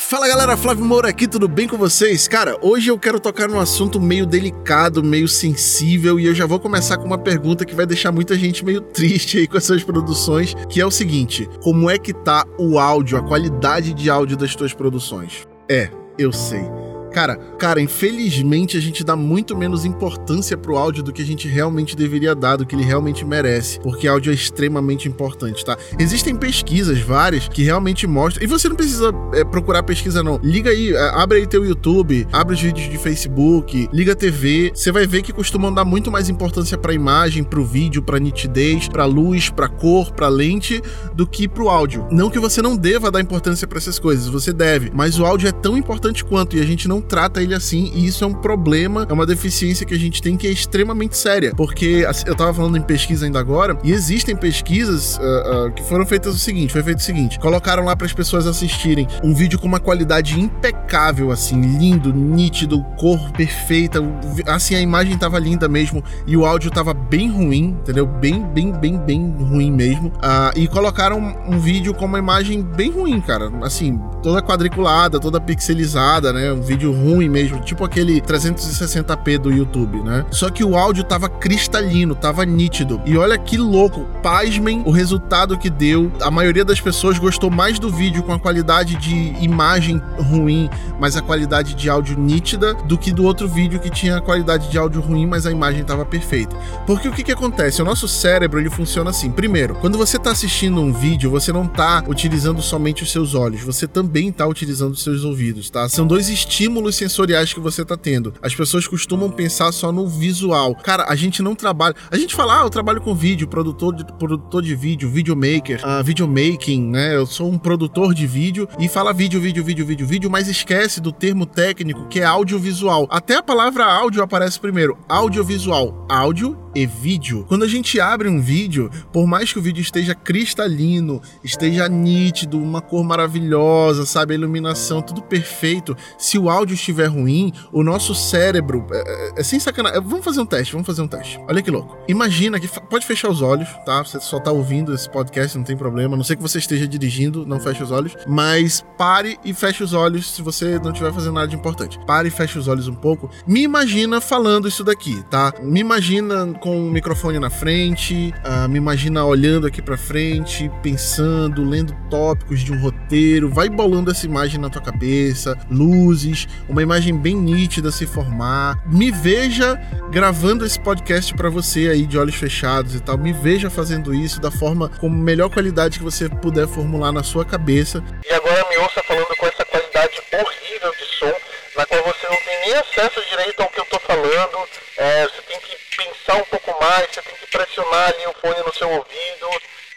Fala galera, Flávio Moura aqui, tudo bem com vocês? Cara, hoje eu quero tocar num assunto meio delicado, meio sensível e eu já vou começar com uma pergunta que vai deixar muita gente meio triste aí com essas produções, que é o seguinte: como é que tá o áudio, a qualidade de áudio das tuas produções? É, eu sei. Cara, cara, infelizmente a gente dá muito menos importância pro áudio do que a gente realmente deveria dar, do que ele realmente merece, porque áudio é extremamente importante, tá? Existem pesquisas várias que realmente mostram, e você não precisa é, procurar pesquisa não. Liga aí, é, abre aí teu YouTube, abre os vídeos de Facebook, liga a TV, você vai ver que costumam dar muito mais importância pra imagem, pro vídeo, pra nitidez, pra luz, pra cor, pra lente, do que pro áudio. Não que você não deva dar importância para essas coisas, você deve, mas o áudio é tão importante quanto e a gente não trata ele assim, e isso é um problema, é uma deficiência que a gente tem que é extremamente séria, porque assim, eu tava falando em pesquisa ainda agora, e existem pesquisas uh, uh, que foram feitas o seguinte, foi feito o seguinte, colocaram lá para as pessoas assistirem um vídeo com uma qualidade impecável, assim, lindo, nítido, cor perfeita, assim, a imagem tava linda mesmo, e o áudio tava bem ruim, entendeu? Bem, bem, bem, bem ruim mesmo, uh, e colocaram um vídeo com uma imagem bem ruim, cara, assim, toda quadriculada, toda pixelizada, né, um vídeo vídeo ruim mesmo, tipo aquele 360p do YouTube, né? Só que o áudio tava cristalino, tava nítido. E olha que louco, pasmem o resultado que deu. A maioria das pessoas gostou mais do vídeo com a qualidade de imagem ruim, mas a qualidade de áudio nítida, do que do outro vídeo que tinha a qualidade de áudio ruim, mas a imagem tava perfeita. Porque o que que acontece? O nosso cérebro, ele funciona assim. Primeiro, quando você tá assistindo um vídeo, você não tá utilizando somente os seus olhos, você também tá utilizando os seus ouvidos, tá? São dois estímulos estímulos sensoriais que você tá tendo. As pessoas costumam pensar só no visual. Cara, a gente não trabalha. A gente fala, ah, eu trabalho com vídeo, produtor de, produtor de vídeo, videomaker, uh, videomaking, né? Eu sou um produtor de vídeo e fala vídeo, vídeo, vídeo, vídeo, vídeo, mas esquece do termo técnico que é audiovisual. Até a palavra áudio aparece primeiro. Audiovisual. Áudio e vídeo. Quando a gente abre um vídeo, por mais que o vídeo esteja cristalino, esteja nítido, uma cor maravilhosa, sabe, a iluminação, tudo perfeito, se o áudio estiver ruim, o nosso cérebro é, é, é sem sacanagem. Vamos fazer um teste, vamos fazer um teste. Olha que louco. Imagina que pode fechar os olhos, tá? Você só tá ouvindo esse podcast, não tem problema. A não sei que você esteja dirigindo, não feche os olhos, mas pare e feche os olhos se você não estiver fazendo nada de importante. Pare e feche os olhos um pouco. Me imagina falando isso daqui, tá? Me imagina com um microfone na frente, uh, me imagina olhando aqui para frente, pensando, lendo tópicos de um roteiro, vai bolando essa imagem na tua cabeça, luzes, uma imagem bem nítida se formar. Me veja gravando esse podcast para você aí de olhos fechados e tal. Me veja fazendo isso da forma com melhor qualidade que você puder formular na sua cabeça. E agora me ouça falando com essa qualidade horrível de som, na qual você não tem nem acesso direito ao que eu tô falando. É, você tem que pensar um pouco mais, você tem que pressionar ali o fone no seu ouvido,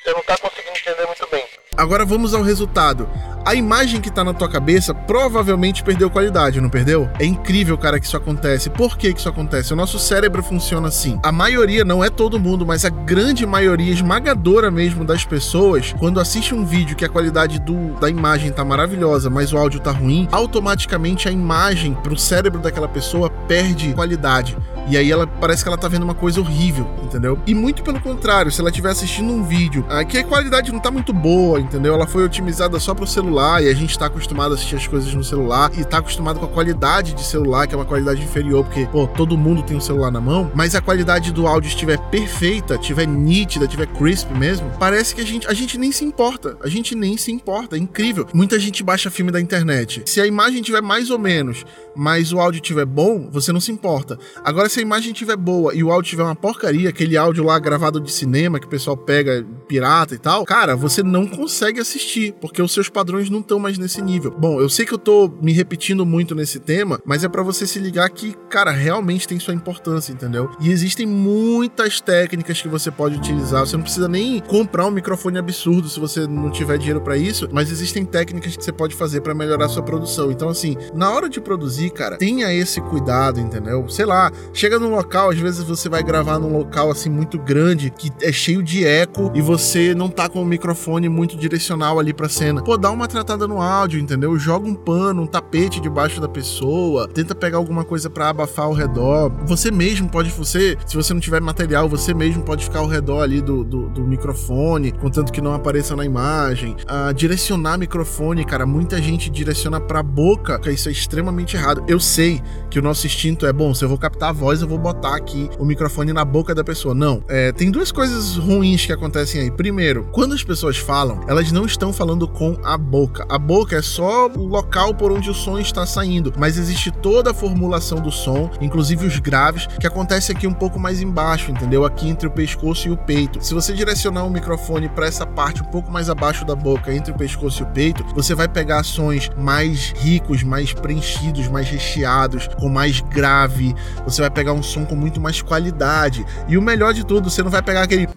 você não está conseguindo entender muito bem. Agora vamos ao resultado. A imagem que tá na tua cabeça provavelmente perdeu qualidade, não perdeu? É incrível, cara, que isso acontece. Por que, que isso acontece? O nosso cérebro funciona assim. A maioria, não é todo mundo, mas a grande maioria, esmagadora mesmo das pessoas, quando assiste um vídeo que a qualidade do, da imagem tá maravilhosa, mas o áudio tá ruim, automaticamente a imagem pro cérebro daquela pessoa perde qualidade. E aí ela parece que ela tá vendo uma coisa horrível, entendeu? E muito pelo contrário, se ela estiver assistindo um vídeo ah, que a qualidade não tá muito boa, entendeu? Ela foi otimizada só pro celular e a gente tá acostumado a assistir as coisas no celular e tá acostumado com a qualidade de celular, que é uma qualidade inferior, porque, pô, todo mundo tem um celular na mão, mas a qualidade do áudio estiver perfeita, estiver nítida, estiver crisp mesmo, parece que a gente, a gente nem se importa. A gente nem se importa. É incrível. Muita gente baixa filme da internet. Se a imagem tiver mais ou menos, mas o áudio tiver bom, você não se importa. Agora, se a imagem tiver boa e o áudio tiver uma porcaria, aquele áudio lá gravado de cinema que o pessoal pega pirata e tal, cara, você não consegue assistir, porque os seus padrões não estão mais nesse nível. Bom, eu sei que eu tô me repetindo muito nesse tema, mas é para você se ligar que, cara, realmente tem sua importância, entendeu? E existem muitas técnicas que você pode utilizar. Você não precisa nem comprar um microfone absurdo se você não tiver dinheiro para isso, mas existem técnicas que você pode fazer para melhorar sua produção. Então, assim, na hora de produzir, cara, tenha esse cuidado, entendeu? Sei lá, Chega num local, às vezes você vai gravar num local assim muito grande, que é cheio de eco e você não tá com o microfone muito direcional ali pra cena. Pô, dá uma tratada no áudio, entendeu? Joga um pano, um tapete debaixo da pessoa, tenta pegar alguma coisa para abafar ao redor. Você mesmo pode, você, se você não tiver material, você mesmo pode ficar ao redor ali do, do, do microfone, contanto que não apareça na imagem. Ah, direcionar microfone, cara, muita gente direciona pra boca, isso é extremamente errado. Eu sei que o nosso instinto é bom, se eu vou captar a voz, eu vou botar aqui o microfone na boca da pessoa. Não. É, tem duas coisas ruins que acontecem aí. Primeiro, quando as pessoas falam, elas não estão falando com a boca. A boca é só o local por onde o som está saindo, mas existe toda a formulação do som, inclusive os graves, que acontece aqui um pouco mais embaixo, entendeu? Aqui entre o pescoço e o peito. Se você direcionar o microfone para essa parte um pouco mais abaixo da boca, entre o pescoço e o peito, você vai pegar sons mais ricos, mais preenchidos, mais recheados, com mais grave. Você vai pegar um som com muito mais qualidade. E o melhor de tudo, você não vai pegar aquele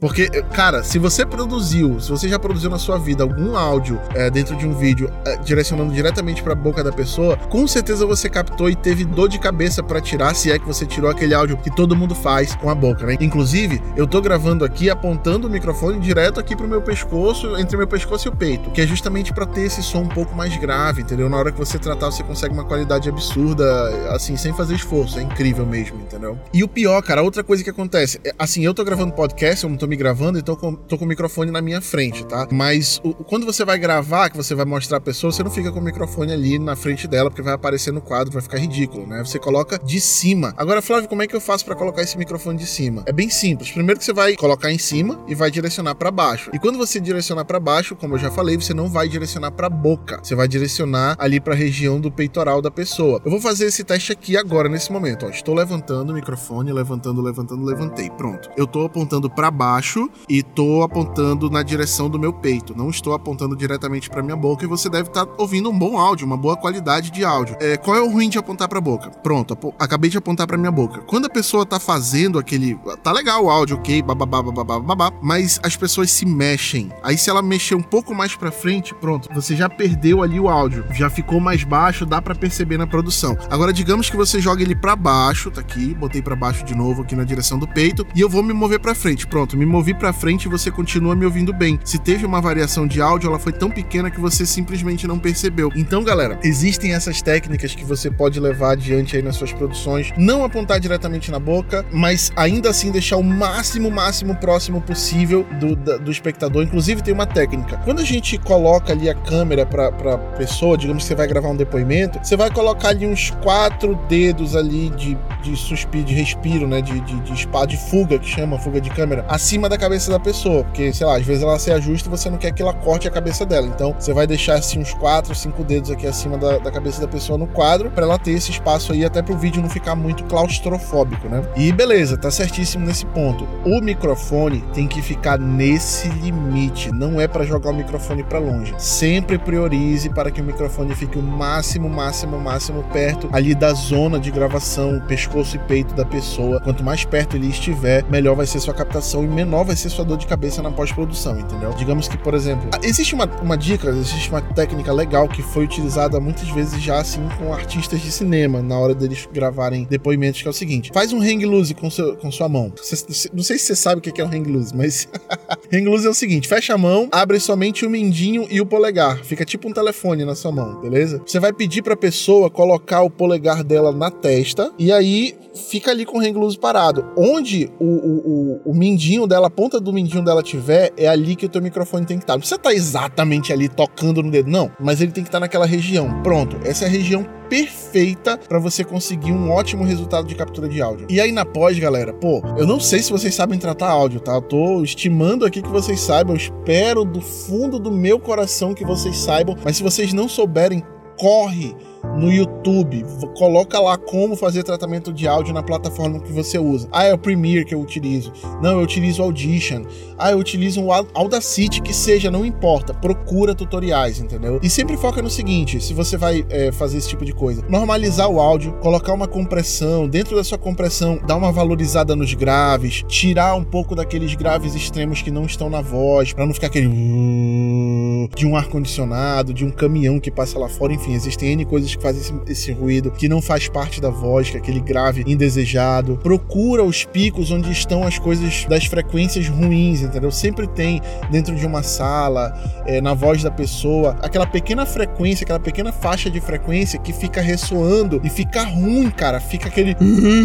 porque, cara, se você produziu, se você já produziu na sua vida algum áudio é, dentro de um vídeo é, direcionando diretamente para a boca da pessoa, com certeza você captou e teve dor de cabeça para tirar, se é que você tirou aquele áudio que todo mundo faz com a boca, né? Inclusive, eu tô gravando aqui apontando o microfone direto aqui pro meu pescoço, entre meu pescoço e o peito, que é justamente para ter esse som um pouco mais grave, entendeu? Na hora que você tratar, você consegue uma qualidade absurda, assim, sem fazer esforço. É incrível mesmo, entendeu? E o pior, cara, outra coisa que acontece, é, assim, eu tô gravando podcast, eu não tô me gravando e tô com, tô com o microfone na minha frente, tá? Mas o, quando você vai gravar, que você vai mostrar a pessoa, você não fica com o microfone ali na frente dela, porque vai aparecer no quadro, vai ficar ridículo, né? Você coloca de cima. Agora, Flávio, como é que eu faço para colocar esse microfone de cima? É bem simples. Primeiro que você vai colocar em cima e vai direcionar para baixo. E quando você direcionar para baixo, como eu já falei, você não vai direcionar para boca. Você vai direcionar ali para a região do peitoral da pessoa. Eu vou fazer esse teste aqui agora nesse momento, ó. Estou levantando o microfone, levantando, levantando, levantei. Pronto. Eu tô apontando para baixo e tô apontando na direção do meu peito. Não estou apontando diretamente para minha boca e você deve estar tá ouvindo um bom áudio, uma boa qualidade de áudio. É, qual é o ruim de apontar para boca? Pronto, acabei de apontar para minha boca. Quando a pessoa tá fazendo aquele, tá legal o áudio, ok, bababá, bababá, babá, mas as pessoas se mexem. Aí se ela mexer um pouco mais para frente, pronto, você já perdeu ali o áudio, já ficou mais baixo, dá para perceber na produção. Agora digamos que você joga ele para baixo, tá aqui, botei para baixo de novo aqui na direção do peito e eu vou me mover para frente. Pronto, me movi para frente e você continua me ouvindo bem. Se teve uma variação de áudio, ela foi tão pequena que você simplesmente não percebeu. Então, galera, existem essas técnicas que você pode levar adiante aí nas suas produções, não apontar diretamente na boca, mas ainda assim deixar o máximo, máximo próximo possível do, do espectador. Inclusive, tem uma técnica. Quando a gente coloca ali a câmera pra, pra pessoa, digamos que você vai gravar um depoimento, você vai colocar ali uns quatro dedos ali de, de suspiro, de respiro, né? De, de, de, de, de fuga, que chama fuga de câmera, acima da cabeça da pessoa pessoa, porque, sei lá, às vezes ela se ajusta e você não quer que ela corte a cabeça dela. Então, você vai deixar assim uns 4, 5 dedos aqui acima da, da cabeça da pessoa no quadro, para ela ter esse espaço aí, até pro vídeo não ficar muito claustrofóbico, né? E beleza, tá certíssimo nesse ponto. O microfone tem que ficar nesse limite, não é para jogar o microfone para longe. Sempre priorize para que o microfone fique o máximo, máximo, máximo perto ali da zona de gravação, pescoço e peito da pessoa. Quanto mais perto ele estiver, melhor vai ser sua captação e menor vai ser sua dor de cabeça na pós-produção, entendeu? Digamos que, por exemplo, existe uma, uma dica, existe uma técnica legal que foi utilizada muitas vezes já assim com artistas de cinema na hora deles gravarem depoimentos, que é o seguinte: faz um hang loose com, seu, com sua mão. Cê, não sei se você sabe o que é um hang loose, mas hang loose é o seguinte: fecha a mão, abre somente o mindinho e o polegar, fica tipo um telefone na sua mão, beleza? Você vai pedir pra pessoa colocar o polegar dela na testa e aí fica ali com o hang loose parado. Onde o, o, o, o mindinho dela, a ponta do mindinho dela tiver, é ali que o teu microfone tem que estar. Não precisa estar exatamente ali tocando no dedo, não, mas ele tem que estar naquela região. Pronto, essa é a região perfeita para você conseguir um ótimo resultado de captura de áudio. E aí na pós, galera, pô, eu não sei se vocês sabem tratar áudio, tá? Eu tô estimando aqui que vocês saibam, eu espero do fundo do meu coração que vocês saibam, mas se vocês não souberem, corre no YouTube, coloca lá como fazer tratamento de áudio na plataforma que você usa. Ah, é o Premiere que eu utilizo. Não, eu utilizo o Audition. Ah, eu utilizo o Audacity, que seja, não importa. Procura tutoriais, entendeu? E sempre foca no seguinte: se você vai é, fazer esse tipo de coisa, normalizar o áudio, colocar uma compressão, dentro da sua compressão, dar uma valorizada nos graves, tirar um pouco daqueles graves extremos que não estão na voz, para não ficar aquele de um ar-condicionado, de um caminhão que passa lá fora. Enfim, existem N coisas que fazem esse, esse ruído que não faz parte da voz, que é aquele grave indesejado. Procura os picos onde estão as coisas das frequências ruins, entendeu? Sempre tem dentro de uma sala, é, na voz da pessoa, aquela pequena frequência, aquela pequena faixa de frequência que fica ressoando e fica ruim, cara. Fica aquele.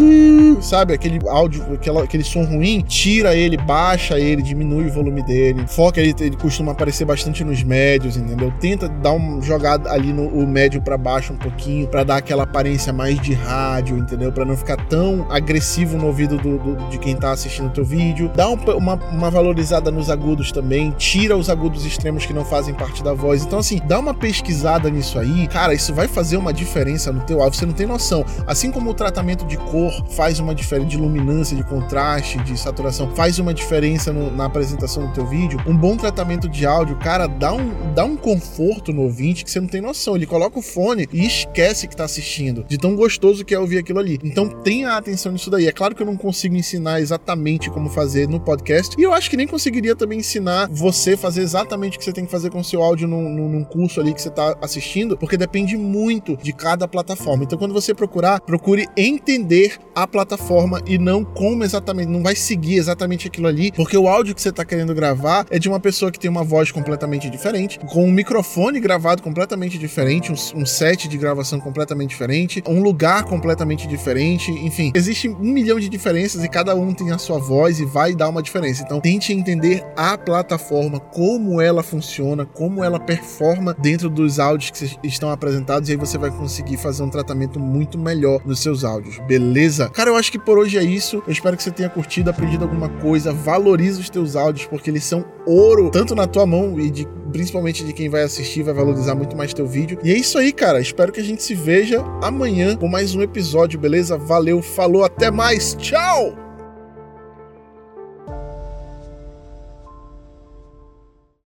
Sabe? Aquele áudio, aquele, aquele som ruim, tira ele, baixa ele, diminui o volume dele. Foca ele, ele costuma aparecer bastante nos médios, entendeu? Tenta dar uma jogada ali no médio para baixo um pouquinho, para dar aquela aparência mais de rádio, entendeu? Para não ficar tão agressivo no ouvido do, do, de quem tá assistindo o teu vídeo. Dá um, uma, uma valorizada nos agudos também, tira os agudos extremos que não fazem parte da voz. Então, assim, dá uma pesquisada nisso aí. Cara, isso vai fazer uma diferença no teu áudio, você não tem noção. Assim como o tratamento de cor faz uma diferença, de luminância, de contraste, de saturação, faz uma diferença no, na apresentação do teu vídeo, um bom tratamento de áudio, cara, dá um, dá um conforto no ouvinte que você não tem noção. Ele coloca o fone e esquece que tá assistindo, de tão gostoso que é ouvir aquilo ali. Então tenha atenção nisso daí. É claro que eu não consigo ensinar exatamente como fazer no podcast, e eu acho que nem conseguiria também ensinar você fazer exatamente o que você tem que fazer com o seu áudio num, num curso ali que você tá assistindo, porque depende muito de cada plataforma. Então quando você procurar, procure entender a plataforma e não como exatamente, não vai seguir exatamente aquilo ali, porque o áudio que você tá querendo gravar é de uma pessoa que tem uma voz completamente diferente, com um microfone gravado completamente diferente, um, um set de gravação completamente diferente, um lugar completamente diferente, enfim, existe um milhão de diferenças e cada um tem a sua voz e vai dar uma diferença. Então tente entender a plataforma, como ela funciona, como ela performa dentro dos áudios que estão apresentados e aí você vai conseguir fazer um tratamento muito melhor nos seus áudios, beleza? Cara, eu acho que por hoje é isso. Eu espero que você tenha curtido, aprendido alguma coisa. Valorize os teus áudios porque eles são ouro, tanto na tua mão e de principalmente de quem vai assistir, vai valorizar muito mais teu vídeo. E é isso aí, cara. Espero que a gente se veja amanhã com mais um episódio, beleza? Valeu, falou, até mais. Tchau.